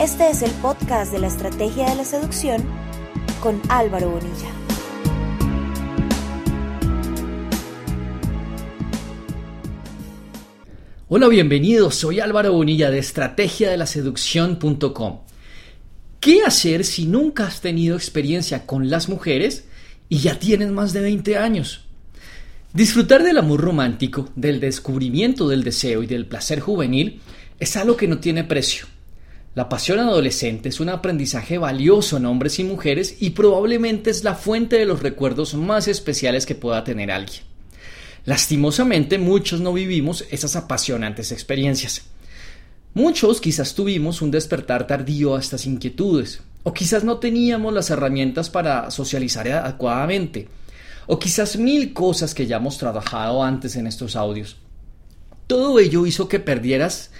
Este es el podcast de la Estrategia de la Seducción con Álvaro Bonilla. Hola, bienvenidos. Soy Álvaro Bonilla de Estrategia. ¿Qué hacer si nunca has tenido experiencia con las mujeres y ya tienes más de 20 años? Disfrutar del amor romántico, del descubrimiento del deseo y del placer juvenil es algo que no tiene precio. La pasión adolescente es un aprendizaje valioso en hombres y mujeres y probablemente es la fuente de los recuerdos más especiales que pueda tener alguien. Lastimosamente muchos no vivimos esas apasionantes experiencias. Muchos quizás tuvimos un despertar tardío a estas inquietudes, o quizás no teníamos las herramientas para socializar adecuadamente, o quizás mil cosas que ya hemos trabajado antes en estos audios. Todo ello hizo que perdieras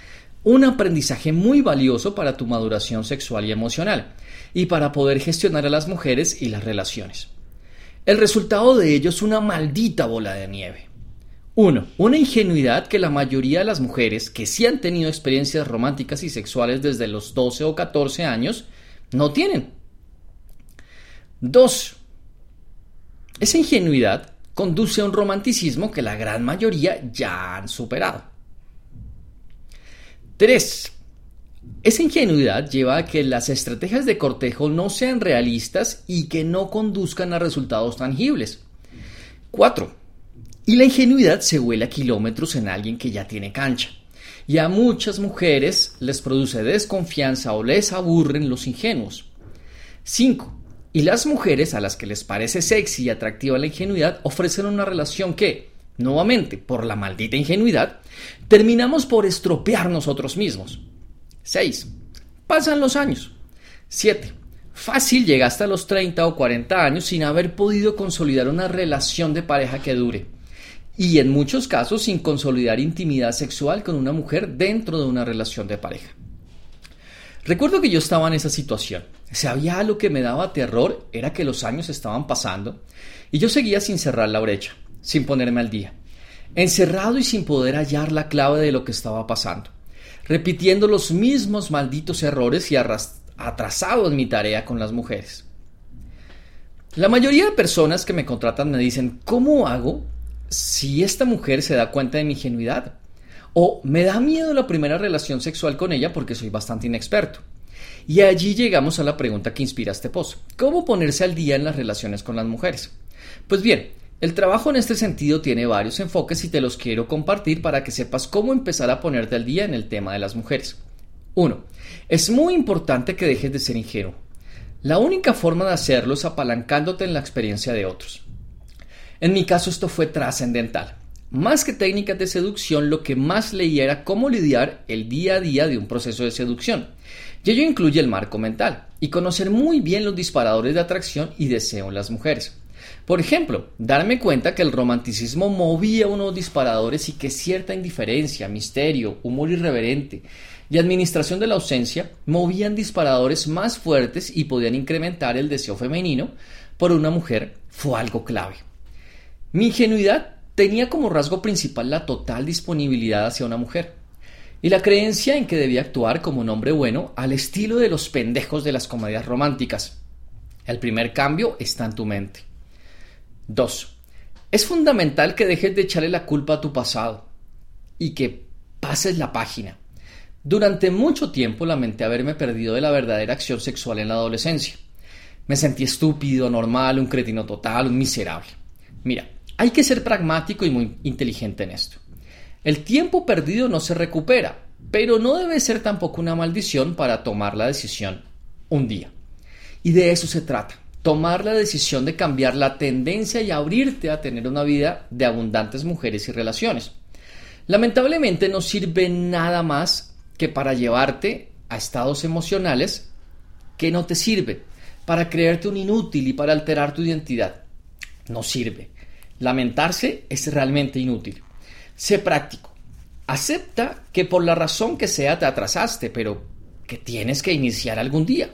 un aprendizaje muy valioso para tu maduración sexual y emocional, y para poder gestionar a las mujeres y las relaciones. El resultado de ello es una maldita bola de nieve. 1. Una ingenuidad que la mayoría de las mujeres que sí han tenido experiencias románticas y sexuales desde los 12 o 14 años no tienen. 2. Esa ingenuidad conduce a un romanticismo que la gran mayoría ya han superado. 3. Esa ingenuidad lleva a que las estrategias de cortejo no sean realistas y que no conduzcan a resultados tangibles. 4. Y la ingenuidad se huele a kilómetros en alguien que ya tiene cancha. Y a muchas mujeres les produce desconfianza o les aburren los ingenuos. 5. Y las mujeres a las que les parece sexy y atractiva la ingenuidad ofrecen una relación que, nuevamente, por la maldita ingenuidad, terminamos por estropear nosotros mismos. 6. Pasan los años. 7. Fácil llega hasta los 30 o 40 años sin haber podido consolidar una relación de pareja que dure. Y en muchos casos sin consolidar intimidad sexual con una mujer dentro de una relación de pareja. Recuerdo que yo estaba en esa situación. Si había algo que me daba terror era que los años estaban pasando y yo seguía sin cerrar la brecha sin ponerme al día, encerrado y sin poder hallar la clave de lo que estaba pasando, repitiendo los mismos malditos errores y atrasado en mi tarea con las mujeres. La mayoría de personas que me contratan me dicen, ¿cómo hago si esta mujer se da cuenta de mi ingenuidad? O me da miedo la primera relación sexual con ella porque soy bastante inexperto. Y allí llegamos a la pregunta que inspira este post. ¿Cómo ponerse al día en las relaciones con las mujeres? Pues bien, el trabajo en este sentido tiene varios enfoques y te los quiero compartir para que sepas cómo empezar a ponerte al día en el tema de las mujeres. 1. Es muy importante que dejes de ser ingenuo. La única forma de hacerlo es apalancándote en la experiencia de otros. En mi caso esto fue trascendental. Más que técnicas de seducción, lo que más leí era cómo lidiar el día a día de un proceso de seducción. Y ello incluye el marco mental y conocer muy bien los disparadores de atracción y deseo en las mujeres. Por ejemplo, darme cuenta que el romanticismo movía unos disparadores y que cierta indiferencia, misterio, humor irreverente y administración de la ausencia movían disparadores más fuertes y podían incrementar el deseo femenino por una mujer fue algo clave. Mi ingenuidad tenía como rasgo principal la total disponibilidad hacia una mujer y la creencia en que debía actuar como un hombre bueno al estilo de los pendejos de las comedias románticas. El primer cambio está en tu mente. 2. Es fundamental que dejes de echarle la culpa a tu pasado y que pases la página. Durante mucho tiempo lamenté haberme perdido de la verdadera acción sexual en la adolescencia. Me sentí estúpido, normal, un cretino total, un miserable. Mira, hay que ser pragmático y muy inteligente en esto. El tiempo perdido no se recupera, pero no debe ser tampoco una maldición para tomar la decisión un día. Y de eso se trata tomar la decisión de cambiar la tendencia y abrirte a tener una vida de abundantes mujeres y relaciones. Lamentablemente no sirve nada más que para llevarte a estados emocionales que no te sirven para creerte un inútil y para alterar tu identidad. No sirve. Lamentarse es realmente inútil. Sé práctico. Acepta que por la razón que sea te atrasaste, pero que tienes que iniciar algún día.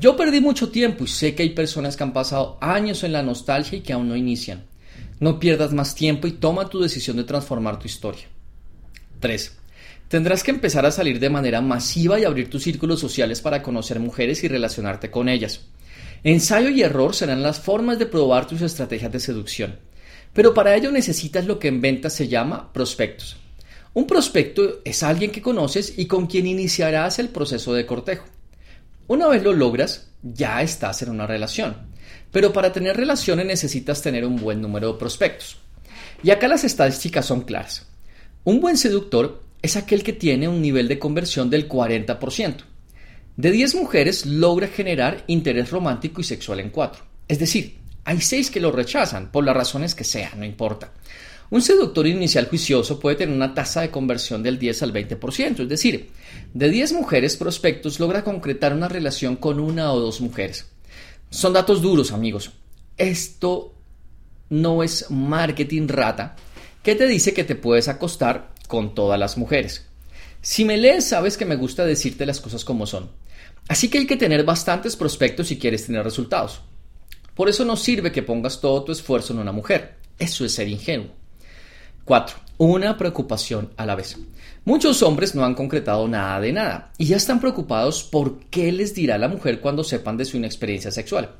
Yo perdí mucho tiempo y sé que hay personas que han pasado años en la nostalgia y que aún no inician. No pierdas más tiempo y toma tu decisión de transformar tu historia. 3. Tendrás que empezar a salir de manera masiva y abrir tus círculos sociales para conocer mujeres y relacionarte con ellas. Ensayo y error serán las formas de probar tus estrategias de seducción. Pero para ello necesitas lo que en ventas se llama prospectos. Un prospecto es alguien que conoces y con quien iniciarás el proceso de cortejo. Una vez lo logras, ya estás en una relación. Pero para tener relaciones necesitas tener un buen número de prospectos. Y acá las estadísticas son claras. Un buen seductor es aquel que tiene un nivel de conversión del 40%. De 10 mujeres logra generar interés romántico y sexual en 4. Es decir, hay 6 que lo rechazan, por las razones que sean, no importa. Un seductor inicial juicioso puede tener una tasa de conversión del 10 al 20%, es decir, de 10 mujeres prospectos logra concretar una relación con una o dos mujeres. Son datos duros, amigos. Esto no es marketing rata que te dice que te puedes acostar con todas las mujeres. Si me lees, sabes que me gusta decirte las cosas como son. Así que hay que tener bastantes prospectos si quieres tener resultados. Por eso no sirve que pongas todo tu esfuerzo en una mujer. Eso es ser ingenuo. 4. Una preocupación a la vez. Muchos hombres no han concretado nada de nada y ya están preocupados por qué les dirá la mujer cuando sepan de su inexperiencia sexual.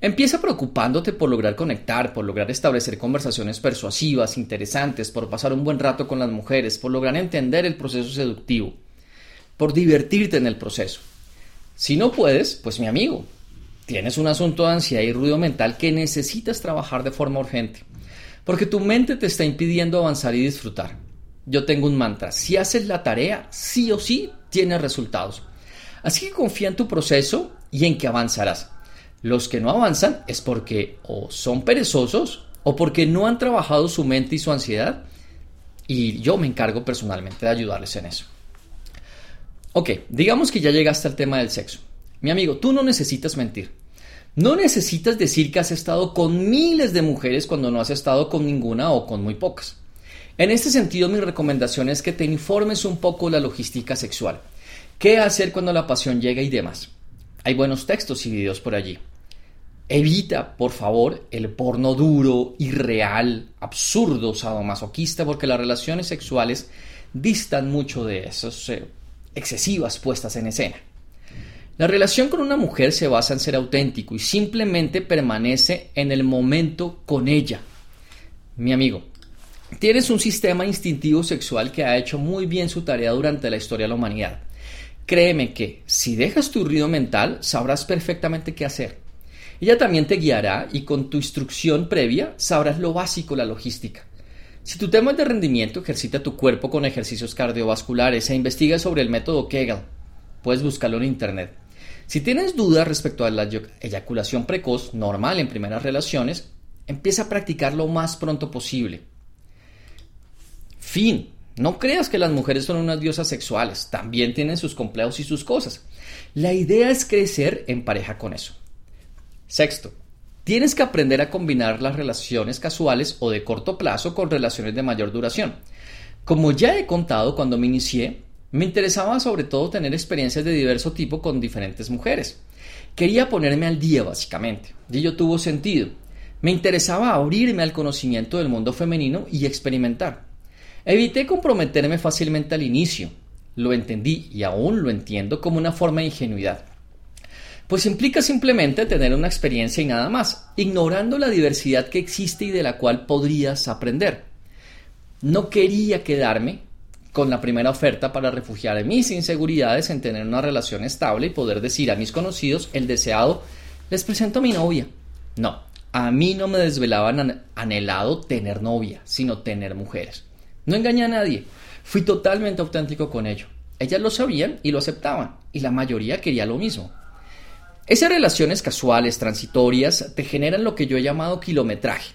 Empieza preocupándote por lograr conectar, por lograr establecer conversaciones persuasivas, interesantes, por pasar un buen rato con las mujeres, por lograr entender el proceso seductivo, por divertirte en el proceso. Si no puedes, pues mi amigo, tienes un asunto de ansiedad y ruido mental que necesitas trabajar de forma urgente, porque tu mente te está impidiendo avanzar y disfrutar. Yo tengo un mantra, si haces la tarea, sí o sí, tienes resultados. Así que confía en tu proceso y en que avanzarás. Los que no avanzan es porque o son perezosos o porque no han trabajado su mente y su ansiedad. Y yo me encargo personalmente de ayudarles en eso. Ok, digamos que ya llegaste al tema del sexo. Mi amigo, tú no necesitas mentir. No necesitas decir que has estado con miles de mujeres cuando no has estado con ninguna o con muy pocas. En este sentido, mi recomendación es que te informes un poco la logística sexual. ¿Qué hacer cuando la pasión llega y demás? Hay buenos textos y videos por allí. Evita, por favor, el porno duro, irreal, absurdo, sadomasoquista, porque las relaciones sexuales distan mucho de esas eh, excesivas puestas en escena. La relación con una mujer se basa en ser auténtico y simplemente permanece en el momento con ella. Mi amigo, tienes un sistema instintivo sexual que ha hecho muy bien su tarea durante la historia de la humanidad. Créeme que si dejas tu ruido mental, sabrás perfectamente qué hacer. Ella también te guiará y con tu instrucción previa sabrás lo básico, la logística. Si tu tema es de rendimiento, ejercita tu cuerpo con ejercicios cardiovasculares e investiga sobre el método Kegel. Puedes buscarlo en internet. Si tienes dudas respecto a la eyaculación precoz, normal en primeras relaciones, empieza a practicar lo más pronto posible. Fin. No creas que las mujeres son unas diosas sexuales, también tienen sus complejos y sus cosas. La idea es crecer en pareja con eso. Sexto, tienes que aprender a combinar las relaciones casuales o de corto plazo con relaciones de mayor duración. Como ya he contado cuando me inicié, me interesaba sobre todo tener experiencias de diverso tipo con diferentes mujeres. Quería ponerme al día básicamente, y ello tuvo sentido. Me interesaba abrirme al conocimiento del mundo femenino y experimentar. Evité comprometerme fácilmente al inicio. Lo entendí y aún lo entiendo como una forma de ingenuidad. Pues implica simplemente tener una experiencia y nada más, ignorando la diversidad que existe y de la cual podrías aprender. No quería quedarme con la primera oferta para refugiar mis inseguridades en tener una relación estable y poder decir a mis conocidos el deseado, les presento mi novia. No, a mí no me desvelaban anhelado tener novia, sino tener mujeres. No engañé a nadie, fui totalmente auténtico con ello. Ellas lo sabían y lo aceptaban, y la mayoría quería lo mismo. Esas relaciones casuales, transitorias, te generan lo que yo he llamado kilometraje.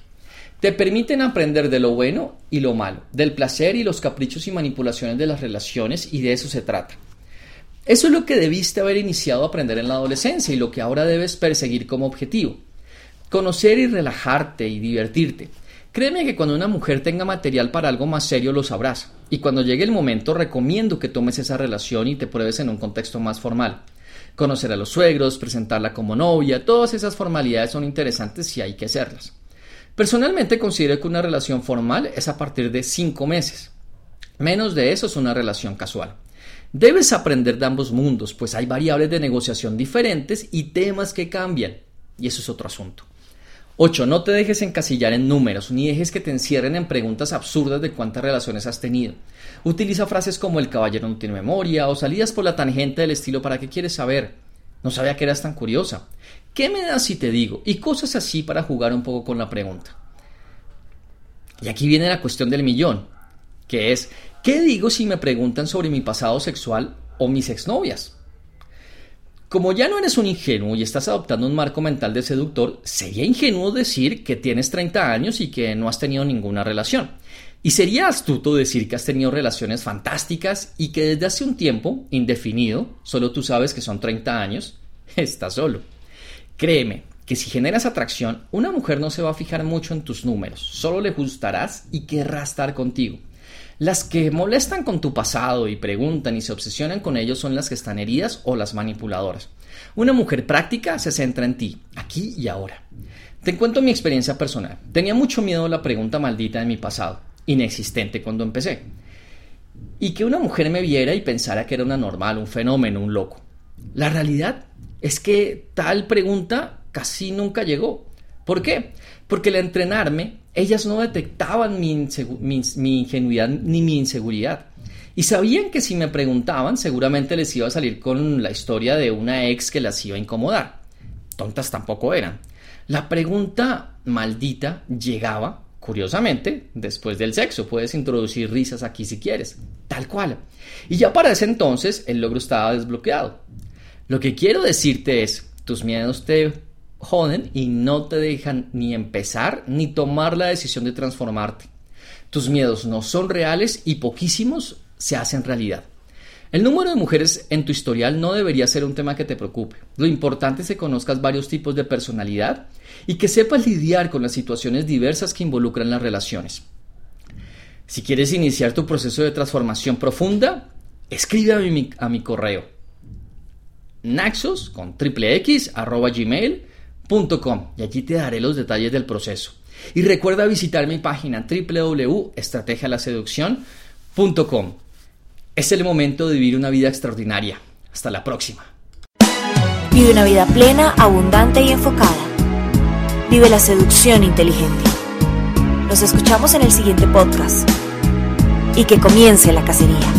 Te permiten aprender de lo bueno y lo malo, del placer y los caprichos y manipulaciones de las relaciones, y de eso se trata. Eso es lo que debiste haber iniciado a aprender en la adolescencia y lo que ahora debes perseguir como objetivo. Conocer y relajarte y divertirte. Créeme que cuando una mujer tenga material para algo más serio lo sabrás. Y cuando llegue el momento recomiendo que tomes esa relación y te pruebes en un contexto más formal. Conocer a los suegros, presentarla como novia, todas esas formalidades son interesantes y hay que hacerlas. Personalmente considero que una relación formal es a partir de 5 meses. Menos de eso es una relación casual. Debes aprender de ambos mundos, pues hay variables de negociación diferentes y temas que cambian. Y eso es otro asunto. 8. No te dejes encasillar en números, ni dejes que te encierren en preguntas absurdas de cuántas relaciones has tenido. Utiliza frases como el caballero no tiene memoria o salidas por la tangente del estilo para qué quieres saber. No sabía que eras tan curiosa. ¿Qué me das si te digo? Y cosas así para jugar un poco con la pregunta. Y aquí viene la cuestión del millón, que es, ¿qué digo si me preguntan sobre mi pasado sexual o mis exnovias? Como ya no eres un ingenuo y estás adoptando un marco mental de seductor, sería ingenuo decir que tienes 30 años y que no has tenido ninguna relación. Y sería astuto decir que has tenido relaciones fantásticas y que desde hace un tiempo, indefinido, solo tú sabes que son 30 años, estás solo. Créeme que si generas atracción, una mujer no se va a fijar mucho en tus números, solo le gustarás y querrá estar contigo. Las que molestan con tu pasado y preguntan y se obsesionan con ellos son las que están heridas o las manipuladoras. Una mujer práctica se centra en ti, aquí y ahora. Te cuento mi experiencia personal. Tenía mucho miedo a la pregunta maldita de mi pasado, inexistente cuando empecé. Y que una mujer me viera y pensara que era una normal, un fenómeno, un loco. La realidad es que tal pregunta casi nunca llegó. ¿Por qué? Porque al entrenarme, ellas no detectaban mi, ingenuidad ni mi inseguridad. Y sabían que si me preguntaban, seguramente les iba a salir con la historia de una ex que las iba a incomodar. Tontas tampoco eran. La pregunta maldita llegaba, curiosamente, después del sexo. Puedes introducir risas aquí si quieres. Tal cual. Y ya para ese entonces el logro estaba desbloqueado. Lo que quiero decirte es, tus miedos te joden y no te dejan ni empezar ni tomar la decisión de transformarte. Tus miedos no son reales y poquísimos se hacen realidad. El número de mujeres en tu historial no debería ser un tema que te preocupe. Lo importante es que conozcas varios tipos de personalidad y que sepas lidiar con las situaciones diversas que involucran las relaciones. Si quieres iniciar tu proceso de transformación profunda, escribe a mi, a mi correo naxos con triple x arroba gmail y allí te daré los detalles del proceso. Y recuerda visitar mi página www.estrategialaseducción.com. Es el momento de vivir una vida extraordinaria. Hasta la próxima. Vive una vida plena, abundante y enfocada. Vive la seducción inteligente. Nos escuchamos en el siguiente podcast. Y que comience la cacería.